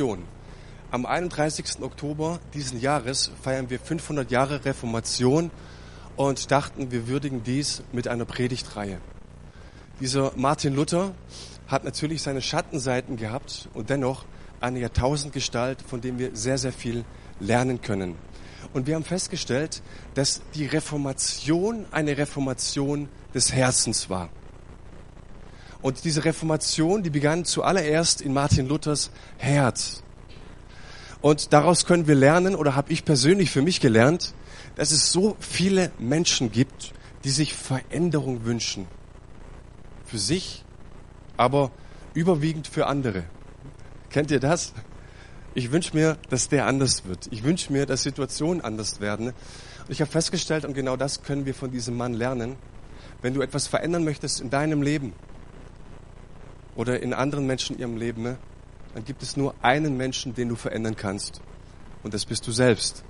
Reformation. Am 31. Oktober diesen Jahres feiern wir 500 Jahre Reformation und dachten, wir würdigen dies mit einer Predigtreihe. Dieser Martin Luther hat natürlich seine Schattenseiten gehabt und dennoch eine Jahrtausendgestalt, von dem wir sehr, sehr viel lernen können. Und wir haben festgestellt, dass die Reformation eine Reformation des Herzens war. Und diese Reformation, die begann zuallererst in Martin Luthers Herz. Und daraus können wir lernen, oder habe ich persönlich für mich gelernt, dass es so viele Menschen gibt, die sich Veränderung wünschen. Für sich, aber überwiegend für andere. Kennt ihr das? Ich wünsche mir, dass der anders wird. Ich wünsche mir, dass Situationen anders werden. Und ich habe festgestellt, und genau das können wir von diesem Mann lernen, wenn du etwas verändern möchtest in deinem Leben oder in anderen Menschen ihrem Leben, ne, dann gibt es nur einen Menschen, den du verändern kannst. Und das bist du selbst.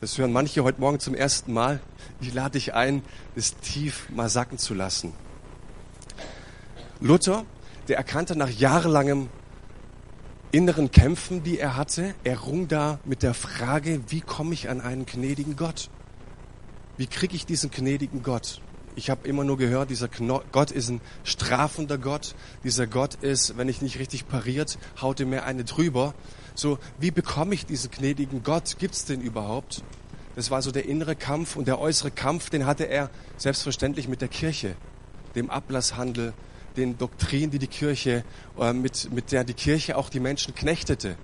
Das hören manche heute Morgen zum ersten Mal. Ich lade dich ein, das tief mal sacken zu lassen. Luther, der erkannte nach jahrelangem inneren Kämpfen, die er hatte, er rung da mit der Frage, wie komme ich an einen gnädigen Gott? Wie kriege ich diesen gnädigen Gott? Ich habe immer nur gehört, dieser Gott ist ein strafender Gott. Dieser Gott ist, wenn ich nicht richtig pariert, haut er mir eine drüber. So, wie bekomme ich diesen gnädigen Gott? Gibt's den überhaupt? Das war so der innere Kampf und der äußere Kampf, den hatte er selbstverständlich mit der Kirche, dem Ablasshandel, den Doktrinen, die die Kirche, äh, mit, mit der die Kirche auch die Menschen knechtete.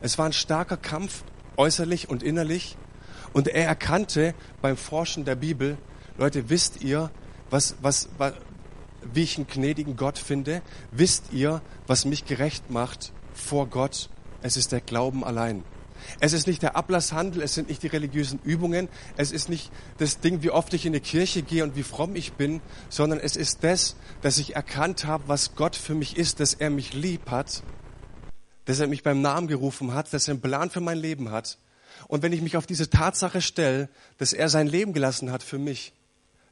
Es war ein starker Kampf, äußerlich und innerlich. Und er erkannte beim Forschen der Bibel, Leute, wisst ihr, was, was, was, wie ich einen gnädigen Gott finde? Wisst ihr, was mich gerecht macht vor Gott? Es ist der Glauben allein. Es ist nicht der Ablasshandel, es sind nicht die religiösen Übungen, es ist nicht das Ding, wie oft ich in die Kirche gehe und wie fromm ich bin, sondern es ist das, dass ich erkannt habe, was Gott für mich ist, dass er mich lieb hat, dass er mich beim Namen gerufen hat, dass er einen Plan für mein Leben hat. Und wenn ich mich auf diese Tatsache stelle, dass er sein Leben gelassen hat für mich,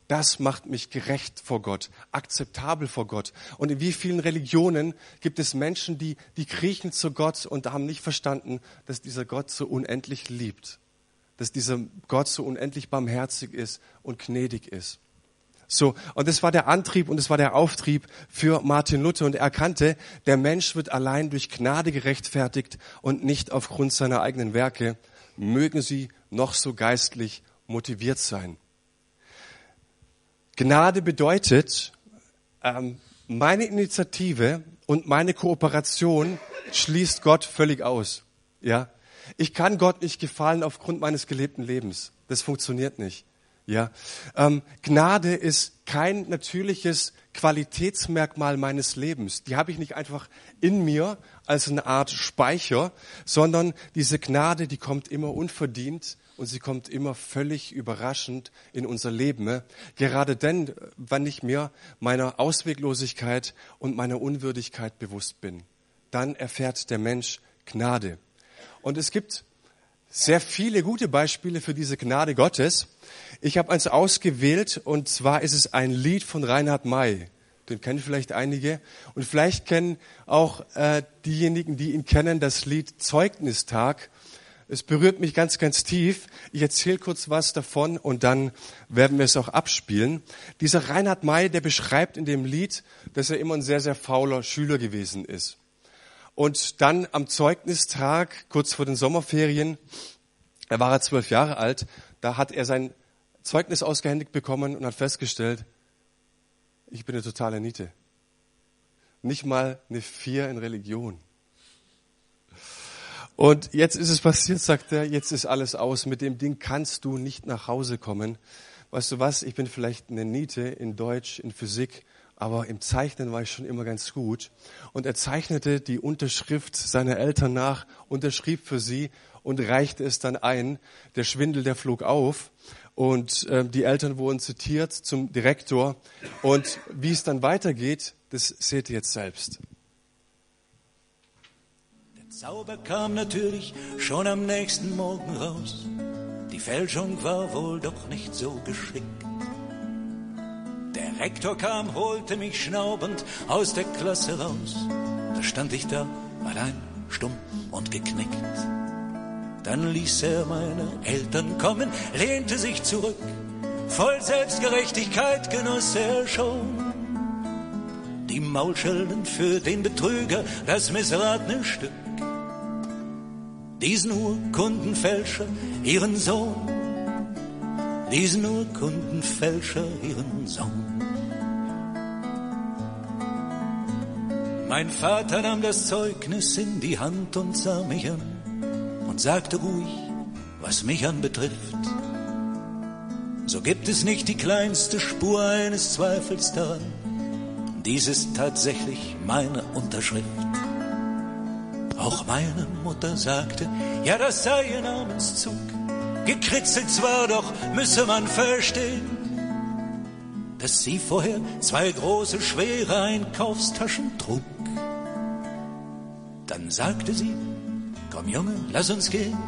das macht mich gerecht vor Gott, akzeptabel vor Gott. Und in wie vielen Religionen gibt es Menschen, die, die kriechen zu Gott und haben nicht verstanden, dass dieser Gott so unendlich liebt, dass dieser Gott so unendlich barmherzig ist und gnädig ist. So, und das war der Antrieb und das war der Auftrieb für Martin Luther und er erkannte, der Mensch wird allein durch Gnade gerechtfertigt und nicht aufgrund seiner eigenen Werke, mögen sie noch so geistlich motiviert sein. Gnade bedeutet, ähm, meine Initiative und meine Kooperation schließt Gott völlig aus. Ja, ich kann Gott nicht gefallen aufgrund meines gelebten Lebens. Das funktioniert nicht. Ja, ähm, Gnade ist kein natürliches Qualitätsmerkmal meines Lebens. Die habe ich nicht einfach in mir als eine Art Speicher, sondern diese Gnade, die kommt immer unverdient und sie kommt immer völlig überraschend in unser Leben. Gerade dann, wenn ich mir meiner Ausweglosigkeit und meiner Unwürdigkeit bewusst bin, dann erfährt der Mensch Gnade. Und es gibt sehr viele gute Beispiele für diese Gnade Gottes. Ich habe eins ausgewählt und zwar ist es ein Lied von Reinhard May. Den kennen vielleicht einige. Und vielleicht kennen auch äh, diejenigen, die ihn kennen, das Lied Zeugnistag es berührt mich ganz, ganz tief. Ich erzähle kurz was davon und dann werden wir es auch abspielen. Dieser Reinhard May, der beschreibt in dem Lied, dass er immer ein sehr, sehr fauler Schüler gewesen ist. Und dann am Zeugnistag, kurz vor den Sommerferien, da war er zwölf Jahre alt, da hat er sein Zeugnis ausgehändigt bekommen und hat festgestellt, ich bin eine totale Niete. Nicht mal eine Vier in Religion. Und jetzt ist es passiert, sagt er, jetzt ist alles aus. Mit dem Ding kannst du nicht nach Hause kommen. Weißt du was? Ich bin vielleicht eine Niete in Deutsch, in Physik, aber im Zeichnen war ich schon immer ganz gut. Und er zeichnete die Unterschrift seiner Eltern nach, unterschrieb für sie und reichte es dann ein. Der Schwindel, der flog auf und äh, die Eltern wurden zitiert zum Direktor. Und wie es dann weitergeht, das seht ihr jetzt selbst. Zauber kam natürlich schon am nächsten Morgen raus. Die Fälschung war wohl doch nicht so geschickt. Der Rektor kam, holte mich schnaubend aus der Klasse raus. Da stand ich da, allein stumm und geknickt. Dann ließ er meine Eltern kommen, lehnte sich zurück, voll Selbstgerechtigkeit genoss er schon. Die Maulschelden für den Betrüger, das missratene Stück. Diesen Urkundenfälscher, ihren Sohn, diesen Urkundenfälscher, ihren Sohn. Mein Vater nahm das Zeugnis in die Hand und sah mich an und sagte ruhig, was mich anbetrifft. So gibt es nicht die kleinste Spur eines Zweifels daran. Dies ist tatsächlich meine Unterschrift. Auch meine Mutter sagte, ja, das sei ihr Namenszug. Gekritzelt zwar, doch müsse man verstehen, dass sie vorher zwei große, schwere Einkaufstaschen trug. Dann sagte sie, komm Junge, lass uns gehen.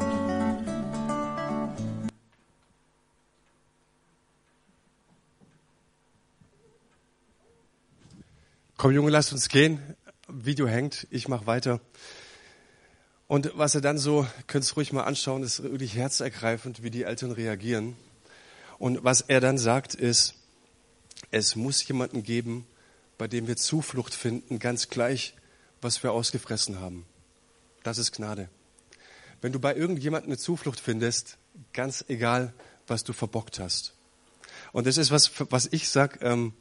Komm Junge, lass uns gehen. Video hängt, ich mach weiter. Und was er dann so, könnt ihr ruhig mal anschauen, ist wirklich herzergreifend, wie die Eltern reagieren. Und was er dann sagt ist, es muss jemanden geben, bei dem wir Zuflucht finden, ganz gleich, was wir ausgefressen haben. Das ist Gnade. Wenn du bei irgendjemandem eine Zuflucht findest, ganz egal, was du verbockt hast. Und das ist was, was ich sag, ähm,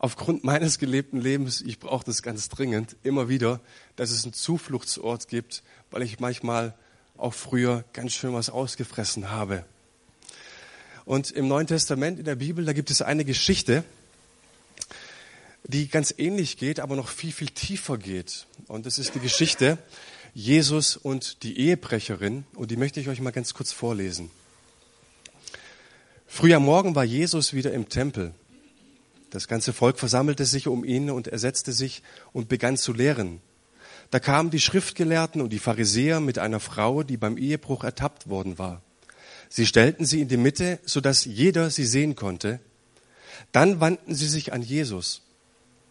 aufgrund meines gelebten Lebens, ich brauche das ganz dringend, immer wieder, dass es einen Zufluchtsort gibt, weil ich manchmal auch früher ganz schön was ausgefressen habe. Und im Neuen Testament in der Bibel, da gibt es eine Geschichte, die ganz ähnlich geht, aber noch viel, viel tiefer geht. Und das ist die Geschichte Jesus und die Ehebrecherin. Und die möchte ich euch mal ganz kurz vorlesen. Früh am Morgen war Jesus wieder im Tempel. Das ganze Volk versammelte sich um ihn und er setzte sich und begann zu lehren. Da kamen die Schriftgelehrten und die Pharisäer mit einer Frau, die beim Ehebruch ertappt worden war. Sie stellten sie in die Mitte, sodass jeder sie sehen konnte. Dann wandten sie sich an Jesus.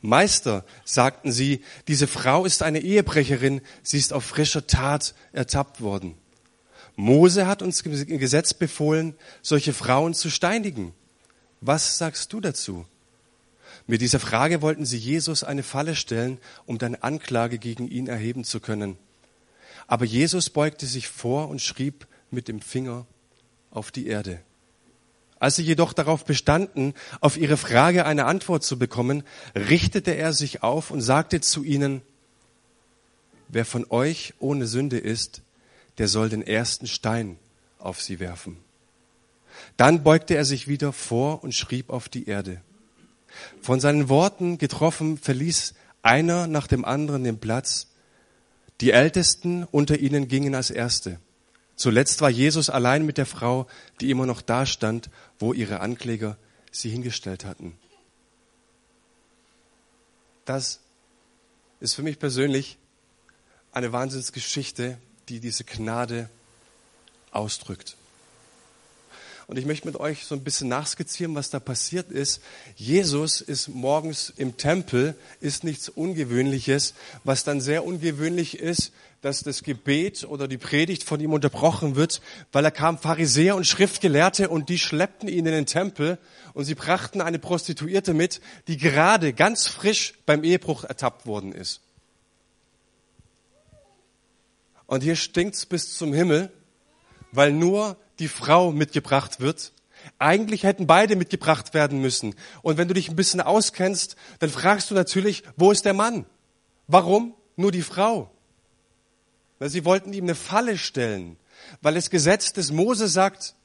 Meister, sagten sie, diese Frau ist eine Ehebrecherin, sie ist auf frischer Tat ertappt worden. Mose hat uns im Gesetz befohlen, solche Frauen zu steinigen. Was sagst du dazu? Mit dieser Frage wollten sie Jesus eine Falle stellen, um dann Anklage gegen ihn erheben zu können. Aber Jesus beugte sich vor und schrieb mit dem Finger auf die Erde. Als sie jedoch darauf bestanden, auf ihre Frage eine Antwort zu bekommen, richtete er sich auf und sagte zu ihnen, wer von euch ohne Sünde ist, der soll den ersten Stein auf sie werfen. Dann beugte er sich wieder vor und schrieb auf die Erde. Von seinen Worten getroffen verließ einer nach dem anderen den Platz. Die Ältesten unter ihnen gingen als Erste. Zuletzt war Jesus allein mit der Frau, die immer noch da stand, wo ihre Ankläger sie hingestellt hatten. Das ist für mich persönlich eine Wahnsinnsgeschichte, die diese Gnade ausdrückt. Und ich möchte mit euch so ein bisschen nachskizzieren, was da passiert ist. Jesus ist morgens im Tempel, ist nichts Ungewöhnliches. Was dann sehr ungewöhnlich ist, dass das Gebet oder die Predigt von ihm unterbrochen wird, weil er kam Pharisäer und Schriftgelehrte und die schleppten ihn in den Tempel und sie brachten eine Prostituierte mit, die gerade ganz frisch beim Ehebruch ertappt worden ist. Und hier stinkt's bis zum Himmel, weil nur die Frau mitgebracht wird. Eigentlich hätten beide mitgebracht werden müssen. Und wenn du dich ein bisschen auskennst, dann fragst du natürlich, wo ist der Mann? Warum nur die Frau? Weil sie wollten ihm eine Falle stellen, weil das Gesetz des Mose sagt,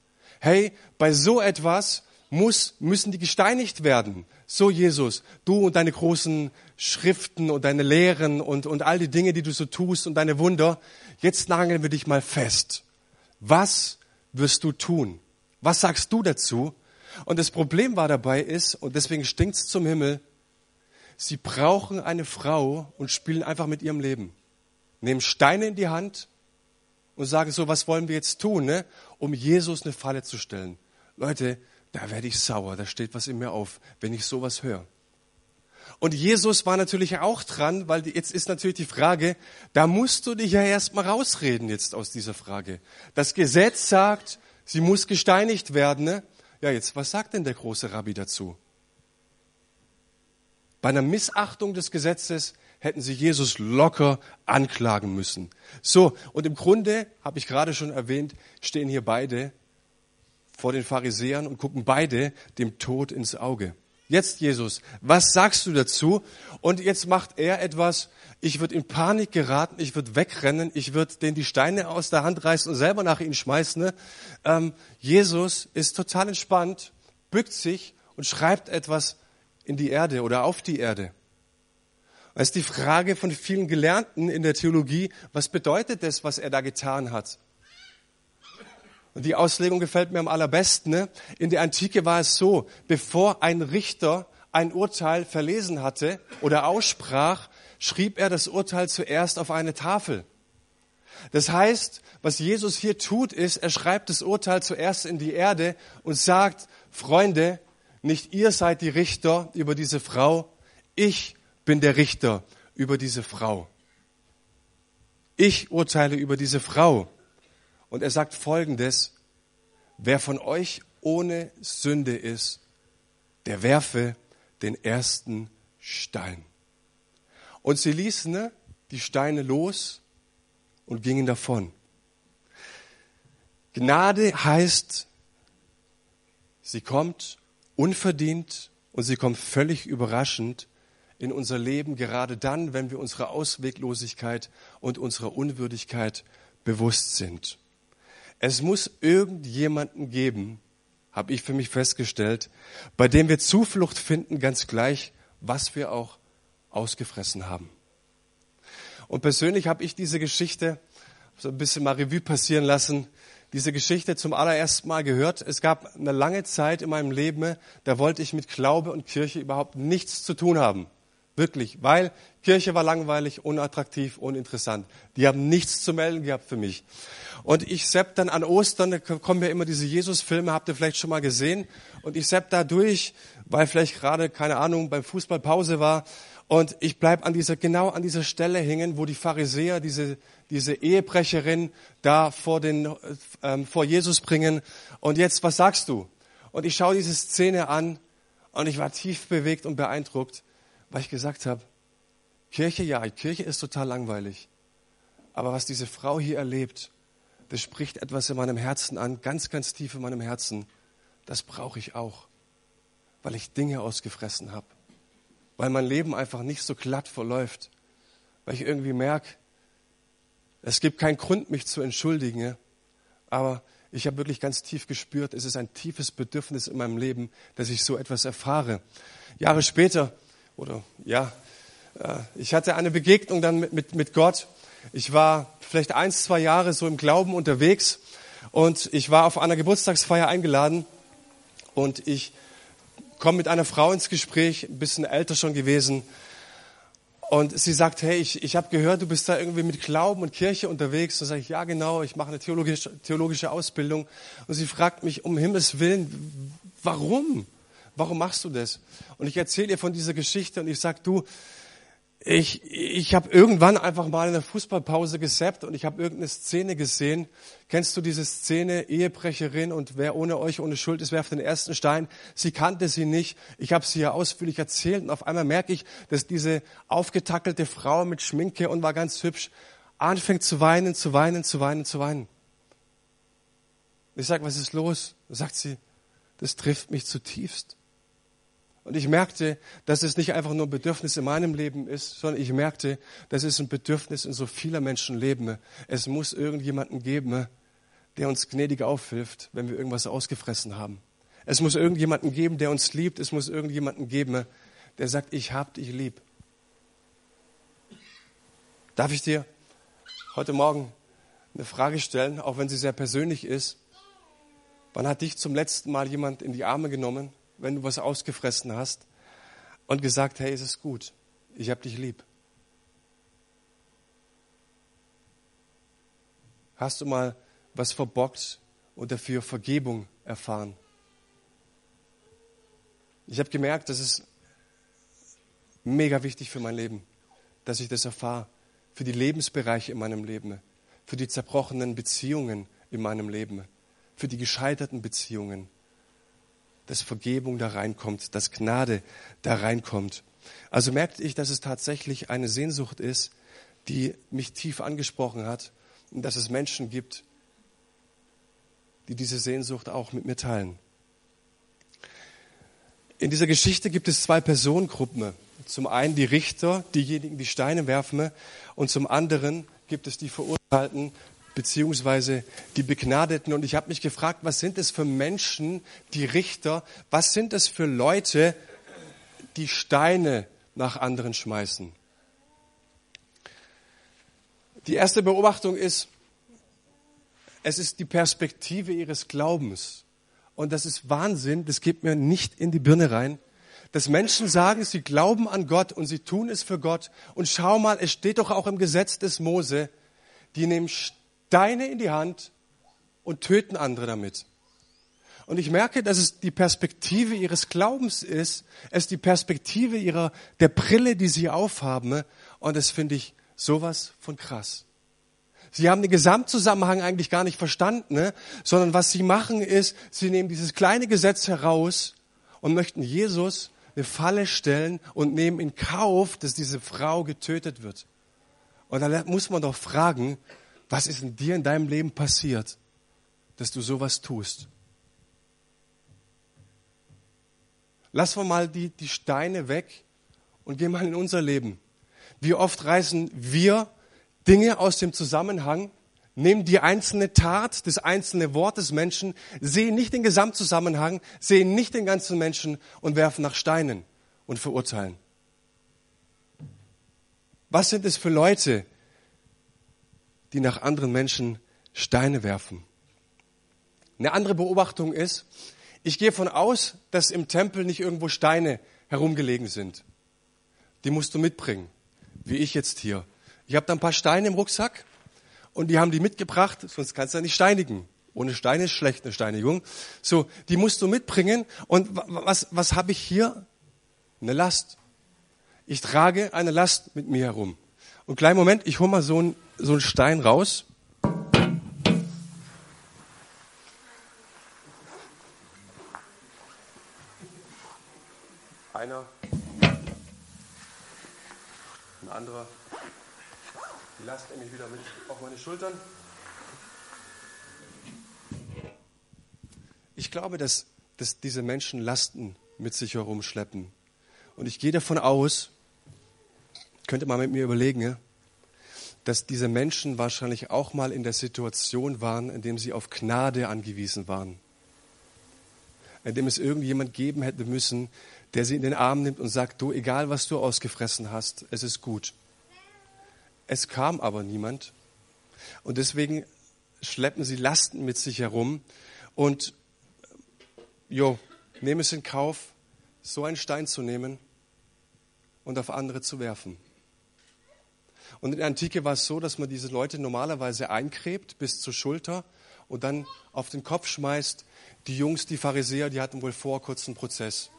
hey, bei so etwas muss, müssen die gesteinigt werden. So Jesus, du und deine großen Schriften und deine Lehren und, und all die Dinge, die du so tust und deine Wunder, jetzt nageln wir dich mal fest. Was wirst du tun? Was sagst du dazu? Und das Problem war dabei ist, und deswegen stinkt's zum Himmel, sie brauchen eine Frau und spielen einfach mit ihrem Leben. Nehmen Steine in die Hand und sagen so, was wollen wir jetzt tun, ne? um Jesus eine Falle zu stellen. Leute, da werde ich sauer, da steht was in mir auf, wenn ich sowas höre. Und Jesus war natürlich auch dran, weil jetzt ist natürlich die Frage, da musst du dich ja erstmal rausreden jetzt aus dieser Frage. Das Gesetz sagt, sie muss gesteinigt werden. Ne? Ja, jetzt, was sagt denn der große Rabbi dazu? Bei einer Missachtung des Gesetzes hätten sie Jesus locker anklagen müssen. So, und im Grunde, habe ich gerade schon erwähnt, stehen hier beide vor den Pharisäern und gucken beide dem Tod ins Auge. Jetzt, Jesus, was sagst du dazu? Und jetzt macht er etwas, ich würde in Panik geraten, ich würde wegrennen, ich würde den die Steine aus der Hand reißen und selber nach ihnen schmeißen. Ne? Ähm, Jesus ist total entspannt, bückt sich und schreibt etwas in die Erde oder auf die Erde. Das ist die Frage von vielen Gelernten in der Theologie, was bedeutet das, was er da getan hat? Und die Auslegung gefällt mir am allerbesten. Ne? In der Antike war es so, bevor ein Richter ein Urteil verlesen hatte oder aussprach, schrieb er das Urteil zuerst auf eine Tafel. Das heißt, was Jesus hier tut, ist, er schreibt das Urteil zuerst in die Erde und sagt, Freunde, nicht ihr seid die Richter über diese Frau, ich bin der Richter über diese Frau. Ich urteile über diese Frau. Und er sagt Folgendes, wer von euch ohne Sünde ist, der werfe den ersten Stein. Und sie ließen ne, die Steine los und gingen davon. Gnade heißt, sie kommt unverdient und sie kommt völlig überraschend in unser Leben, gerade dann, wenn wir unserer Ausweglosigkeit und unserer Unwürdigkeit bewusst sind. Es muss irgendjemanden geben, habe ich für mich festgestellt, bei dem wir Zuflucht finden, ganz gleich, was wir auch ausgefressen haben. Und persönlich habe ich diese Geschichte so ein bisschen mal Revue passieren lassen, diese Geschichte zum allerersten Mal gehört. Es gab eine lange Zeit in meinem Leben, da wollte ich mit Glaube und Kirche überhaupt nichts zu tun haben. Wirklich, weil Kirche war langweilig, unattraktiv, uninteressant. Die haben nichts zu melden gehabt für mich. Und ich sepp dann an Ostern, da kommen ja immer diese Jesus-Filme, habt ihr vielleicht schon mal gesehen. Und ich sepp da durch, weil vielleicht gerade, keine Ahnung, beim Fußball Pause war. Und ich bleib an dieser, genau an dieser Stelle hängen, wo die Pharisäer diese, diese Ehebrecherin da vor, den, ähm, vor Jesus bringen. Und jetzt, was sagst du? Und ich schaue diese Szene an und ich war tief bewegt und beeindruckt, weil ich gesagt habe, Kirche, ja, Kirche ist total langweilig. Aber was diese Frau hier erlebt, das spricht etwas in meinem Herzen an, ganz, ganz tief in meinem Herzen. Das brauche ich auch, weil ich Dinge ausgefressen habe weil mein Leben einfach nicht so glatt verläuft, weil ich irgendwie merke, es gibt keinen Grund, mich zu entschuldigen, aber ich habe wirklich ganz tief gespürt, es ist ein tiefes Bedürfnis in meinem Leben, dass ich so etwas erfahre. Jahre später, oder ja, ich hatte eine Begegnung dann mit, mit, mit Gott. Ich war vielleicht eins, zwei Jahre so im Glauben unterwegs und ich war auf einer Geburtstagsfeier eingeladen und ich komme mit einer Frau ins Gespräch, ein bisschen älter schon gewesen. Und sie sagt, hey, ich, ich habe gehört, du bist da irgendwie mit Glauben und Kirche unterwegs. Da sage ich, ja genau, ich mache eine theologische, theologische Ausbildung. Und sie fragt mich, um Himmels Willen, warum? Warum machst du das? Und ich erzähle ihr von dieser Geschichte und ich sage, du, ich, ich habe irgendwann einfach mal in der Fußballpause gesappt und ich habe irgendeine Szene gesehen. Kennst du diese Szene, Ehebrecherin und wer ohne euch ohne Schuld ist, werft den ersten Stein. Sie kannte sie nicht. Ich habe sie ja ausführlich erzählt und auf einmal merke ich, dass diese aufgetackelte Frau mit Schminke und war ganz hübsch anfängt zu weinen, zu weinen, zu weinen, zu weinen. Ich sage, was ist los? Sagt sie, das trifft mich zutiefst. Und ich merkte, dass es nicht einfach nur ein Bedürfnis in meinem Leben ist, sondern ich merkte, dass es ein Bedürfnis in so vieler Menschen leben. Es muss irgendjemanden geben, der uns gnädig aufhilft, wenn wir irgendwas ausgefressen haben. Es muss irgendjemanden geben, der uns liebt. Es muss irgendjemanden geben, der sagt, ich hab dich lieb. Darf ich dir heute Morgen eine Frage stellen, auch wenn sie sehr persönlich ist? Wann hat dich zum letzten Mal jemand in die Arme genommen wenn du was ausgefressen hast und gesagt, hey, es ist gut, ich habe dich lieb. Hast du mal was verbockt und dafür Vergebung erfahren? Ich habe gemerkt, dass es mega wichtig für mein Leben, dass ich das erfahre. Für die Lebensbereiche in meinem Leben, für die zerbrochenen Beziehungen in meinem Leben, für die gescheiterten Beziehungen, dass Vergebung da reinkommt, dass Gnade da reinkommt. Also merkte ich, dass es tatsächlich eine Sehnsucht ist, die mich tief angesprochen hat und dass es Menschen gibt, die diese Sehnsucht auch mit mir teilen. In dieser Geschichte gibt es zwei Personengruppen. Zum einen die Richter, diejenigen, die Steine werfen, und zum anderen gibt es die Verurteilten, beziehungsweise die Begnadeten. Und ich habe mich gefragt, was sind es für Menschen, die Richter, was sind es für Leute, die Steine nach anderen schmeißen? Die erste Beobachtung ist, es ist die Perspektive ihres Glaubens. Und das ist Wahnsinn, das geht mir nicht in die Birne rein, dass Menschen sagen, sie glauben an Gott und sie tun es für Gott. Und schau mal, es steht doch auch im Gesetz des Mose, die nehmen Steine in die Hand und töten andere damit. Und ich merke, dass es die Perspektive ihres Glaubens ist, es die Perspektive ihrer, der Brille, die sie aufhaben. Und das finde ich sowas von krass. Sie haben den Gesamtzusammenhang eigentlich gar nicht verstanden, ne? sondern was sie machen ist, sie nehmen dieses kleine Gesetz heraus und möchten Jesus eine Falle stellen und nehmen in Kauf, dass diese Frau getötet wird. Und da muss man doch fragen, was ist in dir in deinem Leben passiert, dass du sowas tust? Lass wir mal die, die Steine weg und geh mal in unser Leben. Wie oft reißen wir Dinge aus dem Zusammenhang, nehmen die einzelne Tat, das einzelne Wort des Menschen, sehen nicht den Gesamtzusammenhang, sehen nicht den ganzen Menschen und werfen nach Steinen und verurteilen. Was sind es für Leute, die nach anderen Menschen Steine werfen? Eine andere Beobachtung ist, ich gehe von aus, dass im Tempel nicht irgendwo Steine herumgelegen sind. Die musst du mitbringen, wie ich jetzt hier. Ich habe da ein paar Steine im Rucksack und die haben die mitgebracht, sonst kannst du ja nicht steinigen. Ohne Steine ist schlecht eine Steinigung. So, die musst du mitbringen. Und was, was habe ich hier? Eine Last. Ich trage eine Last mit mir herum. Und kleinen Moment, ich hole mal so einen, so einen Stein raus. Einer. Ein anderer. Die Last nehme ich wieder mit auf meine Schultern. Ich glaube, dass, dass diese Menschen Lasten mit sich herumschleppen. Und ich gehe davon aus, könnte man mit mir überlegen, dass diese Menschen wahrscheinlich auch mal in der Situation waren, in dem sie auf Gnade angewiesen waren. In dem es irgendjemand geben hätte müssen, der sie in den Arm nimmt und sagt, du, egal was du ausgefressen hast, es ist gut. Es kam aber niemand. Und deswegen schleppen sie Lasten mit sich herum und jo, nehmen es in Kauf, so einen Stein zu nehmen und auf andere zu werfen. Und in der Antike war es so, dass man diese Leute normalerweise einkrebt bis zur Schulter und dann auf den Kopf schmeißt. Die Jungs, die Pharisäer, die hatten wohl vor, kurzen Prozess.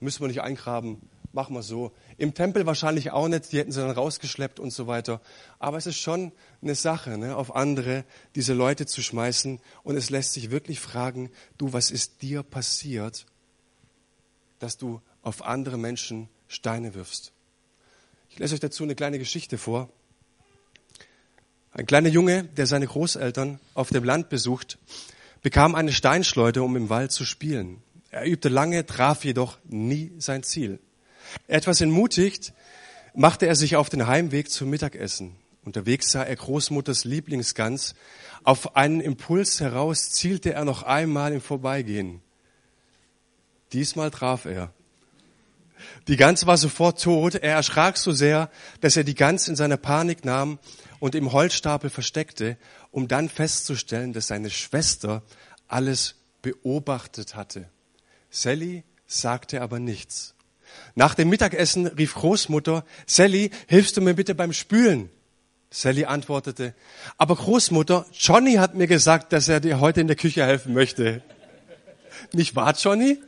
Müssen wir nicht eingraben, machen wir so. Im Tempel wahrscheinlich auch nicht, die hätten sie dann rausgeschleppt und so weiter. Aber es ist schon eine Sache, ne, auf andere diese Leute zu schmeißen. Und es lässt sich wirklich fragen, du, was ist dir passiert, dass du auf andere Menschen Steine wirfst? Ich lese euch dazu eine kleine Geschichte vor. Ein kleiner Junge, der seine Großeltern auf dem Land besucht, bekam eine Steinschleuder, um im Wald zu spielen. Er übte lange, traf jedoch nie sein Ziel. Etwas entmutigt machte er sich auf den Heimweg zum Mittagessen. Unterwegs sah er Großmutters Lieblingsgans. Auf einen Impuls heraus zielte er noch einmal im Vorbeigehen. Diesmal traf er. Die Gans war sofort tot. Er erschrak so sehr, dass er die Gans in seiner Panik nahm und im Holzstapel versteckte, um dann festzustellen, dass seine Schwester alles beobachtet hatte. Sally sagte aber nichts. Nach dem Mittagessen rief Großmutter, Sally, hilfst du mir bitte beim Spülen? Sally antwortete, aber Großmutter, Johnny hat mir gesagt, dass er dir heute in der Küche helfen möchte. Nicht wahr, Johnny?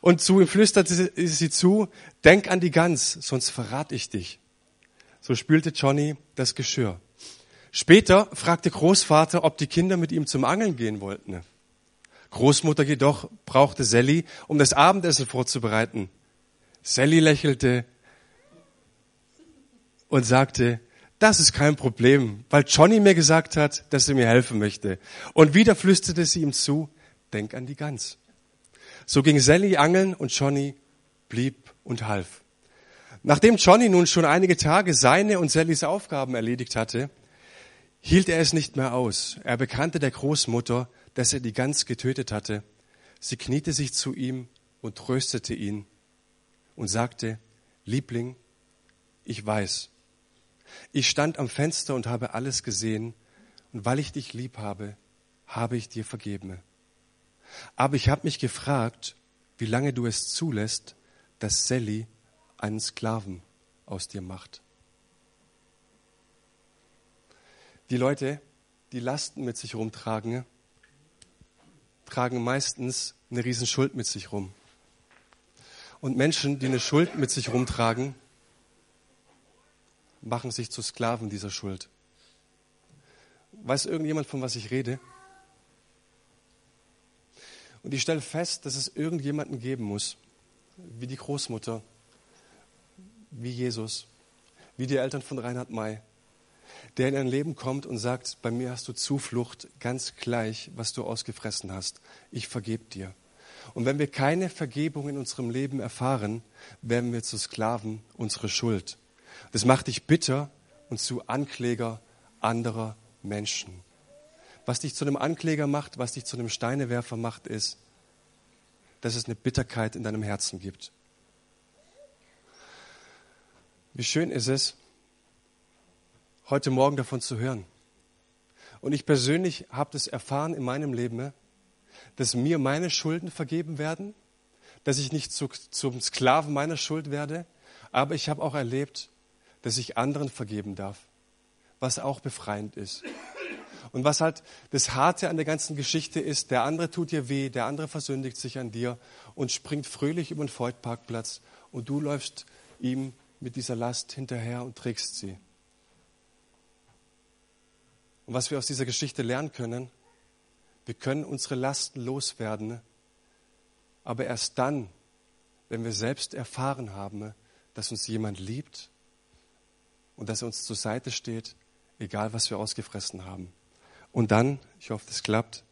Und zu ihm flüsterte sie zu, denk an die Gans, sonst verrate ich dich. So spülte Johnny das Geschirr. Später fragte Großvater, ob die Kinder mit ihm zum Angeln gehen wollten. Großmutter jedoch brauchte Sally, um das Abendessen vorzubereiten. Sally lächelte und sagte, das ist kein Problem, weil Johnny mir gesagt hat, dass er mir helfen möchte. Und wieder flüsterte sie ihm zu, denk an die Gans. So ging Sally angeln und Johnny blieb und half. Nachdem Johnny nun schon einige Tage seine und Sallys Aufgaben erledigt hatte, hielt er es nicht mehr aus. Er bekannte der Großmutter, dass er die Gans getötet hatte. Sie kniete sich zu ihm und tröstete ihn und sagte, Liebling, ich weiß, ich stand am Fenster und habe alles gesehen, und weil ich dich lieb habe, habe ich dir vergeben. Aber ich habe mich gefragt, wie lange du es zulässt, dass Sally einen Sklaven aus dir macht. Die Leute, die Lasten mit sich rumtragen, tragen meistens eine Riesenschuld mit sich rum. Und Menschen, die eine Schuld mit sich rumtragen, machen sich zu Sklaven dieser Schuld. Weiß irgendjemand, von was ich rede? Und ich stelle fest, dass es irgendjemanden geben muss, wie die Großmutter, wie Jesus, wie die Eltern von Reinhard May, der in ein Leben kommt und sagt, bei mir hast du Zuflucht, ganz gleich, was du ausgefressen hast. Ich vergebe dir. Und wenn wir keine Vergebung in unserem Leben erfahren, werden wir zu Sklaven unserer Schuld. Das macht dich bitter und zu Ankläger anderer Menschen. Was dich zu einem Ankläger macht, was dich zu einem Steinewerfer macht, ist, dass es eine Bitterkeit in deinem Herzen gibt. Wie schön ist es, heute Morgen davon zu hören. Und ich persönlich habe das erfahren in meinem Leben, dass mir meine Schulden vergeben werden, dass ich nicht zu, zum Sklaven meiner Schuld werde, aber ich habe auch erlebt, dass ich anderen vergeben darf, was auch befreiend ist. Und was halt das Harte an der ganzen Geschichte ist, der andere tut dir weh, der andere versündigt sich an dir und springt fröhlich über den Feudparkplatz und du läufst ihm mit dieser Last hinterher und trägst sie. Und was wir aus dieser Geschichte lernen können, wir können unsere Lasten loswerden, aber erst dann, wenn wir selbst erfahren haben, dass uns jemand liebt und dass er uns zur Seite steht, egal was wir ausgefressen haben. Und dann, ich hoffe, das klappt,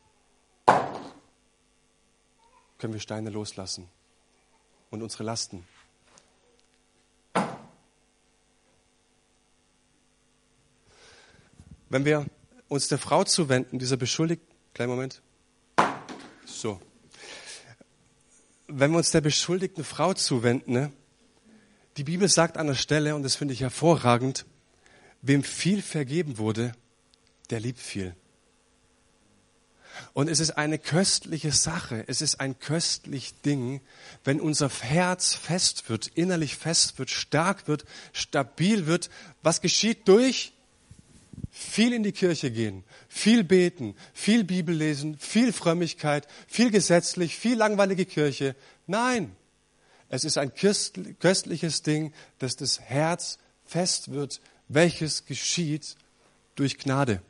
können wir Steine loslassen und unsere Lasten. Wenn wir uns der Frau zuwenden, dieser beschuldigten, kleinen Moment, so, wenn wir uns der beschuldigten Frau zuwenden, ne, die Bibel sagt an der Stelle, und das finde ich hervorragend, wem viel vergeben wurde, der liebt viel. Und es ist eine köstliche Sache, es ist ein köstlich Ding, wenn unser Herz fest wird, innerlich fest wird, stark wird, stabil wird. Was geschieht durch? Viel in die Kirche gehen, viel beten, viel Bibel lesen, viel Frömmigkeit, viel gesetzlich, viel langweilige Kirche. Nein, es ist ein köstliches Ding, dass das Herz fest wird, welches geschieht durch Gnade.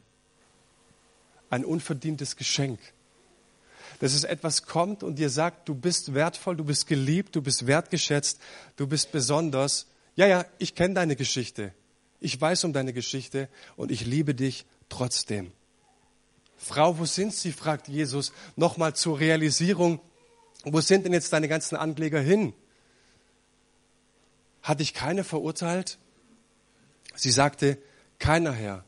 Ein unverdientes Geschenk. Dass es etwas kommt und dir sagt, du bist wertvoll, du bist geliebt, du bist wertgeschätzt, du bist besonders. Ja, ja, ich kenne deine Geschichte. Ich weiß um deine Geschichte und ich liebe dich trotzdem. Frau, wo sind sie? fragt Jesus nochmal zur Realisierung. Wo sind denn jetzt deine ganzen Ankläger hin? Hat dich keiner verurteilt? Sie sagte, keiner Herr.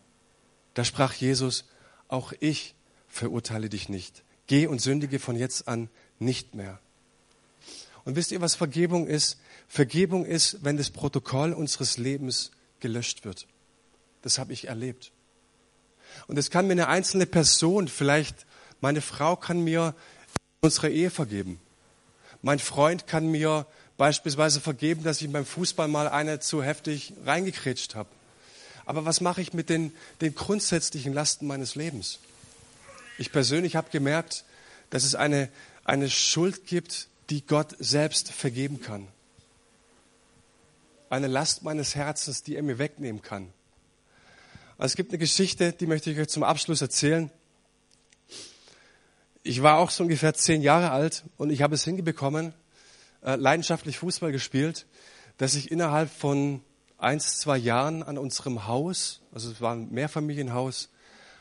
Da sprach Jesus, auch ich verurteile dich nicht. Geh und sündige von jetzt an nicht mehr. Und wisst ihr, was Vergebung ist? Vergebung ist, wenn das Protokoll unseres Lebens gelöscht wird. Das habe ich erlebt. Und es kann mir eine einzelne Person, vielleicht meine Frau kann mir unsere Ehe vergeben. Mein Freund kann mir beispielsweise vergeben, dass ich beim Fußball mal eine zu heftig reingekretscht habe. Aber was mache ich mit den, den grundsätzlichen Lasten meines Lebens? Ich persönlich habe gemerkt, dass es eine, eine Schuld gibt, die Gott selbst vergeben kann. Eine Last meines Herzens, die er mir wegnehmen kann. Also es gibt eine Geschichte, die möchte ich euch zum Abschluss erzählen. Ich war auch so ungefähr zehn Jahre alt und ich habe es hingebekommen, äh, leidenschaftlich Fußball gespielt, dass ich innerhalb von eins, zwei Jahren an unserem Haus, also es war ein Mehrfamilienhaus,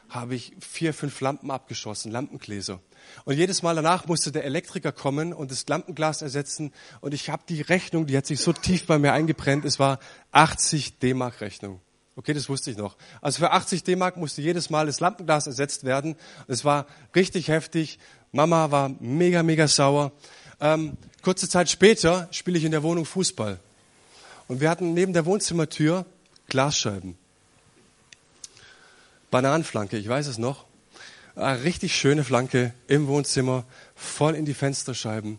habe ich vier, fünf Lampen abgeschossen, Lampengläser. Und jedes Mal danach musste der Elektriker kommen und das Lampenglas ersetzen. Und ich habe die Rechnung, die hat sich so tief bei mir eingebrennt, es war 80 D-Mark Rechnung. Okay, das wusste ich noch. Also für 80 D-Mark musste jedes Mal das Lampenglas ersetzt werden. Es war richtig heftig. Mama war mega, mega sauer. Ähm, kurze Zeit später spiele ich in der Wohnung Fußball. Und wir hatten neben der Wohnzimmertür Glasscheiben. Bananenflanke, ich weiß es noch. Eine richtig schöne Flanke im Wohnzimmer, voll in die Fensterscheiben.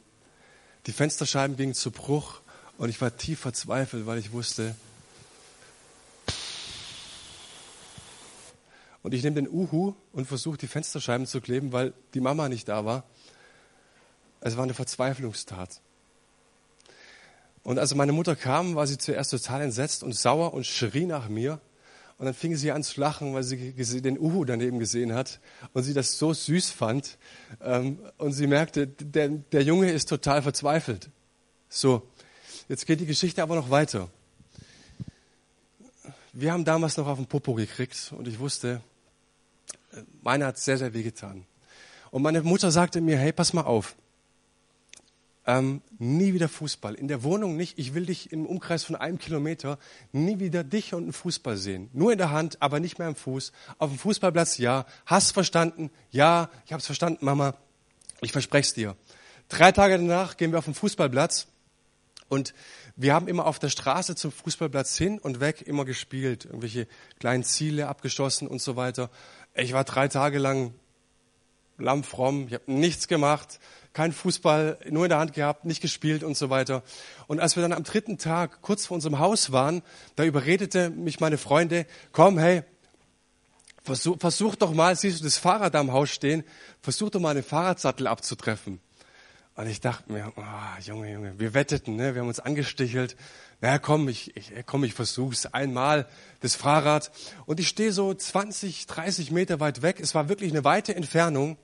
Die Fensterscheiben gingen zu Bruch und ich war tief verzweifelt, weil ich wusste, und ich nehme den Uhu und versuche die Fensterscheiben zu kleben, weil die Mama nicht da war. Es war eine Verzweiflungstat. Und als meine Mutter kam, war sie zuerst total entsetzt und sauer und schrie nach mir. Und dann fing sie an zu lachen, weil sie den Uhu daneben gesehen hat und sie das so süß fand. Ähm, und sie merkte, der, der Junge ist total verzweifelt. So, jetzt geht die Geschichte aber noch weiter. Wir haben damals noch auf den Popo gekriegt und ich wusste, äh, meiner hat sehr, sehr weh getan. Und meine Mutter sagte mir, hey, pass mal auf ähm, nie wieder Fußball. In der Wohnung nicht. Ich will dich im Umkreis von einem Kilometer nie wieder dich und einen Fußball sehen. Nur in der Hand, aber nicht mehr am Fuß. Auf dem Fußballplatz, ja. Hast verstanden? Ja, ich hab's verstanden, Mama. Ich verspreche es dir. Drei Tage danach gehen wir auf den Fußballplatz und wir haben immer auf der Straße zum Fußballplatz hin und weg immer gespielt, irgendwelche kleinen Ziele abgeschossen und so weiter. Ich war drei Tage lang lammfromm, ich habe nichts gemacht, kein Fußball, nur in der Hand gehabt, nicht gespielt und so weiter. Und als wir dann am dritten Tag kurz vor unserem Haus waren, da überredete mich meine Freunde, komm, hey, versuch, versuch doch mal, siehst du das Fahrrad am Haus stehen, versuch doch mal einen Fahrradsattel abzutreffen. Und ich dachte mir, oh, Junge, Junge, wir wetteten, ne? wir haben uns angestichelt. Na komm, ich, ich, komm, ich versuch's einmal, das Fahrrad. Und ich stehe so 20, 30 Meter weit weg. Es war wirklich eine weite Entfernung.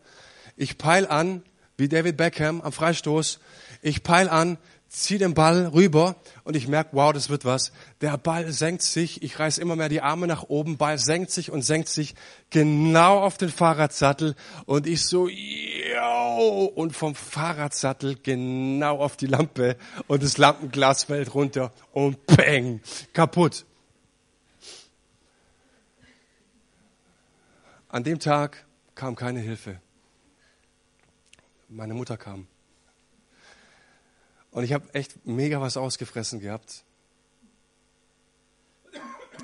Ich peil an wie David Beckham am Freistoß. Ich peil an, ziehe den Ball rüber und ich merke, wow, das wird was. Der Ball senkt sich, ich reiß immer mehr die Arme nach oben, Ball senkt sich und senkt sich genau auf den Fahrradsattel und ich so, yo, und vom Fahrradsattel genau auf die Lampe und das Lampenglas fällt runter und bang, kaputt. An dem Tag kam keine Hilfe meine Mutter kam. Und ich habe echt mega was ausgefressen gehabt.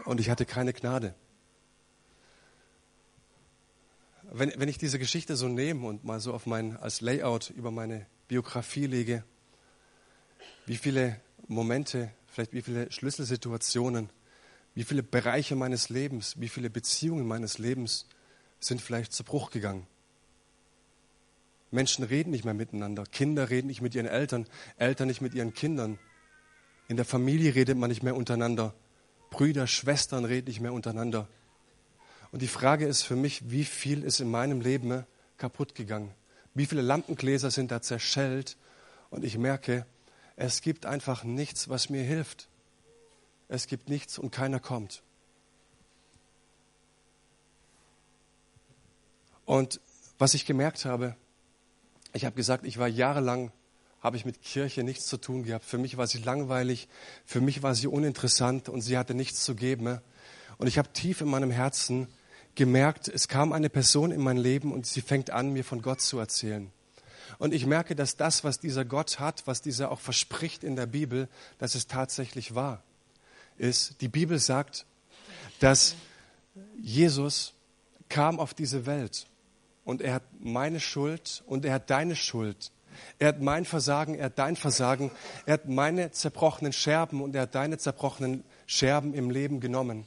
Und ich hatte keine Gnade. Wenn, wenn ich diese Geschichte so nehme und mal so auf mein, als Layout über meine Biografie lege, wie viele Momente, vielleicht wie viele Schlüsselsituationen, wie viele Bereiche meines Lebens, wie viele Beziehungen meines Lebens sind vielleicht zu Bruch gegangen. Menschen reden nicht mehr miteinander. Kinder reden nicht mit ihren Eltern, Eltern nicht mit ihren Kindern. In der Familie redet man nicht mehr untereinander. Brüder, Schwestern reden nicht mehr untereinander. Und die Frage ist für mich, wie viel ist in meinem Leben kaputt gegangen? Wie viele Lampengläser sind da zerschellt? Und ich merke, es gibt einfach nichts, was mir hilft. Es gibt nichts und keiner kommt. Und was ich gemerkt habe, ich habe gesagt, ich war jahrelang, habe ich mit Kirche nichts zu tun gehabt. Für mich war sie langweilig, für mich war sie uninteressant und sie hatte nichts zu geben. Und ich habe tief in meinem Herzen gemerkt, es kam eine Person in mein Leben und sie fängt an, mir von Gott zu erzählen. Und ich merke, dass das, was dieser Gott hat, was dieser auch verspricht in der Bibel, dass es tatsächlich wahr ist. Die Bibel sagt, dass Jesus kam auf diese Welt und er hat meine Schuld und er hat deine Schuld. Er hat mein Versagen, er hat dein Versagen. Er hat meine zerbrochenen Scherben und er hat deine zerbrochenen Scherben im Leben genommen.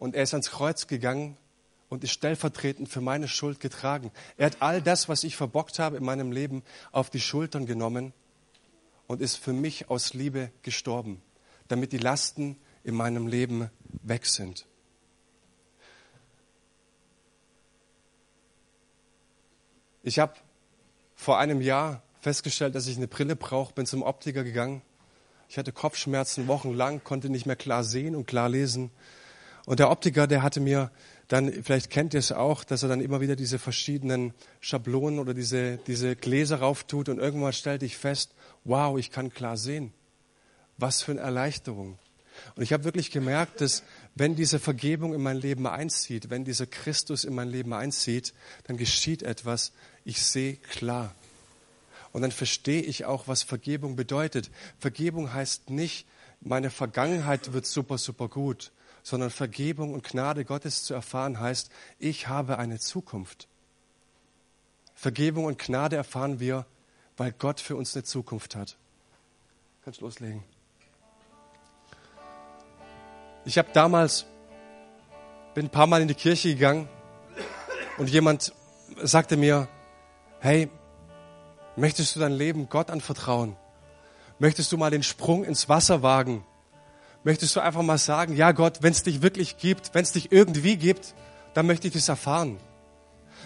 Und er ist ans Kreuz gegangen und ist stellvertretend für meine Schuld getragen. Er hat all das, was ich verbockt habe in meinem Leben, auf die Schultern genommen und ist für mich aus Liebe gestorben, damit die Lasten in meinem Leben weg sind. Ich habe vor einem Jahr festgestellt, dass ich eine Brille brauche, bin zum Optiker gegangen. Ich hatte Kopfschmerzen wochenlang, konnte nicht mehr klar sehen und klar lesen. Und der Optiker, der hatte mir dann, vielleicht kennt ihr es auch, dass er dann immer wieder diese verschiedenen Schablonen oder diese, diese Gläser rauftut und irgendwann stellte ich fest, wow, ich kann klar sehen. Was für eine Erleichterung. Und ich habe wirklich gemerkt, dass wenn diese Vergebung in mein Leben einzieht, wenn dieser Christus in mein Leben einzieht, dann geschieht etwas. Ich sehe klar. Und dann verstehe ich auch, was Vergebung bedeutet. Vergebung heißt nicht, meine Vergangenheit wird super, super gut, sondern Vergebung und Gnade Gottes zu erfahren heißt, ich habe eine Zukunft. Vergebung und Gnade erfahren wir, weil Gott für uns eine Zukunft hat. Kannst loslegen. Ich habe damals, bin ein paar Mal in die Kirche gegangen und jemand sagte mir, hey, möchtest du dein Leben Gott anvertrauen? Möchtest du mal den Sprung ins Wasser wagen? Möchtest du einfach mal sagen, ja Gott, wenn es dich wirklich gibt, wenn es dich irgendwie gibt, dann möchte ich das erfahren.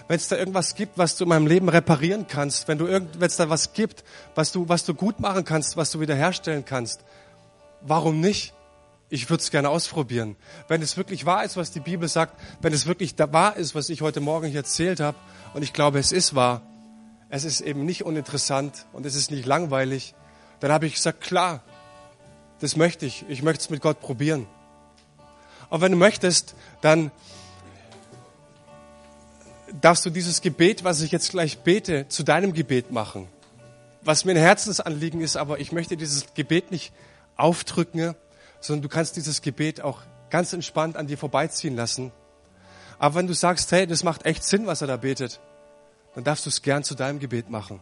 Wenn es da irgendwas gibt, was du in meinem Leben reparieren kannst, wenn du irgend, es da was gibt, was du, was du gut machen kannst, was du wiederherstellen kannst, warum nicht? Ich würde es gerne ausprobieren. Wenn es wirklich wahr ist, was die Bibel sagt, wenn es wirklich wahr ist, was ich heute Morgen hier erzählt habe, und ich glaube, es ist wahr, es ist eben nicht uninteressant und es ist nicht langweilig, dann habe ich gesagt, klar, das möchte ich. Ich möchte es mit Gott probieren. Aber wenn du möchtest, dann darfst du dieses Gebet, was ich jetzt gleich bete, zu deinem Gebet machen. Was mir ein Herzensanliegen ist, aber ich möchte dieses Gebet nicht aufdrücken, sondern du kannst dieses Gebet auch ganz entspannt an dir vorbeiziehen lassen. Aber wenn du sagst, hey, das macht echt Sinn, was er da betet, dann darfst du es gern zu deinem Gebet machen.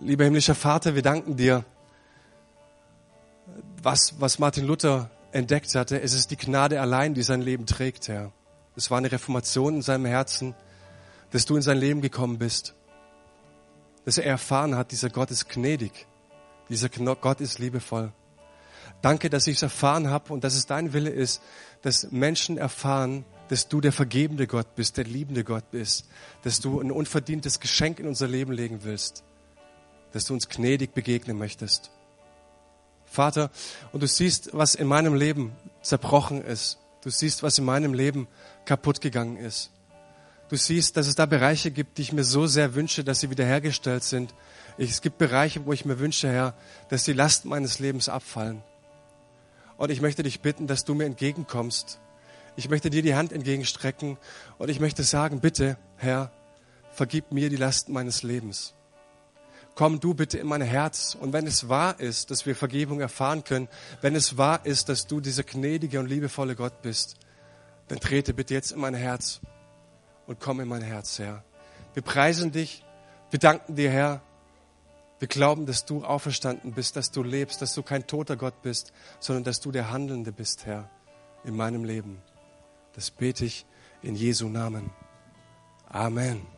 Lieber himmlischer Vater, wir danken dir, was, was Martin Luther entdeckt hatte. Es ist die Gnade allein, die sein Leben trägt, Herr. Es war eine Reformation in seinem Herzen, dass du in sein Leben gekommen bist. Dass er erfahren hat, dieser Gott ist gnädig. Dieser Gott ist liebevoll. Danke, dass ich es erfahren habe und dass es dein Wille ist, dass Menschen erfahren, dass du der vergebende Gott bist, der liebende Gott bist, dass du ein unverdientes Geschenk in unser Leben legen willst, dass du uns gnädig begegnen möchtest. Vater, und du siehst, was in meinem Leben zerbrochen ist. Du siehst, was in meinem Leben kaputt gegangen ist. Du siehst, dass es da Bereiche gibt, die ich mir so sehr wünsche, dass sie wiederhergestellt sind. Es gibt Bereiche, wo ich mir wünsche, Herr, dass die Lasten meines Lebens abfallen. Und ich möchte dich bitten, dass du mir entgegenkommst. Ich möchte dir die Hand entgegenstrecken und ich möchte sagen, bitte, Herr, vergib mir die Lasten meines Lebens. Komm du bitte in mein Herz. Und wenn es wahr ist, dass wir Vergebung erfahren können, wenn es wahr ist, dass du dieser gnädige und liebevolle Gott bist, dann trete bitte jetzt in mein Herz und komm in mein Herz, Herr. Wir preisen dich, wir danken dir, Herr, wir glauben, dass du auferstanden bist, dass du lebst, dass du kein toter Gott bist, sondern dass du der Handelnde bist, Herr, in meinem Leben. Das bete ich in Jesu Namen. Amen.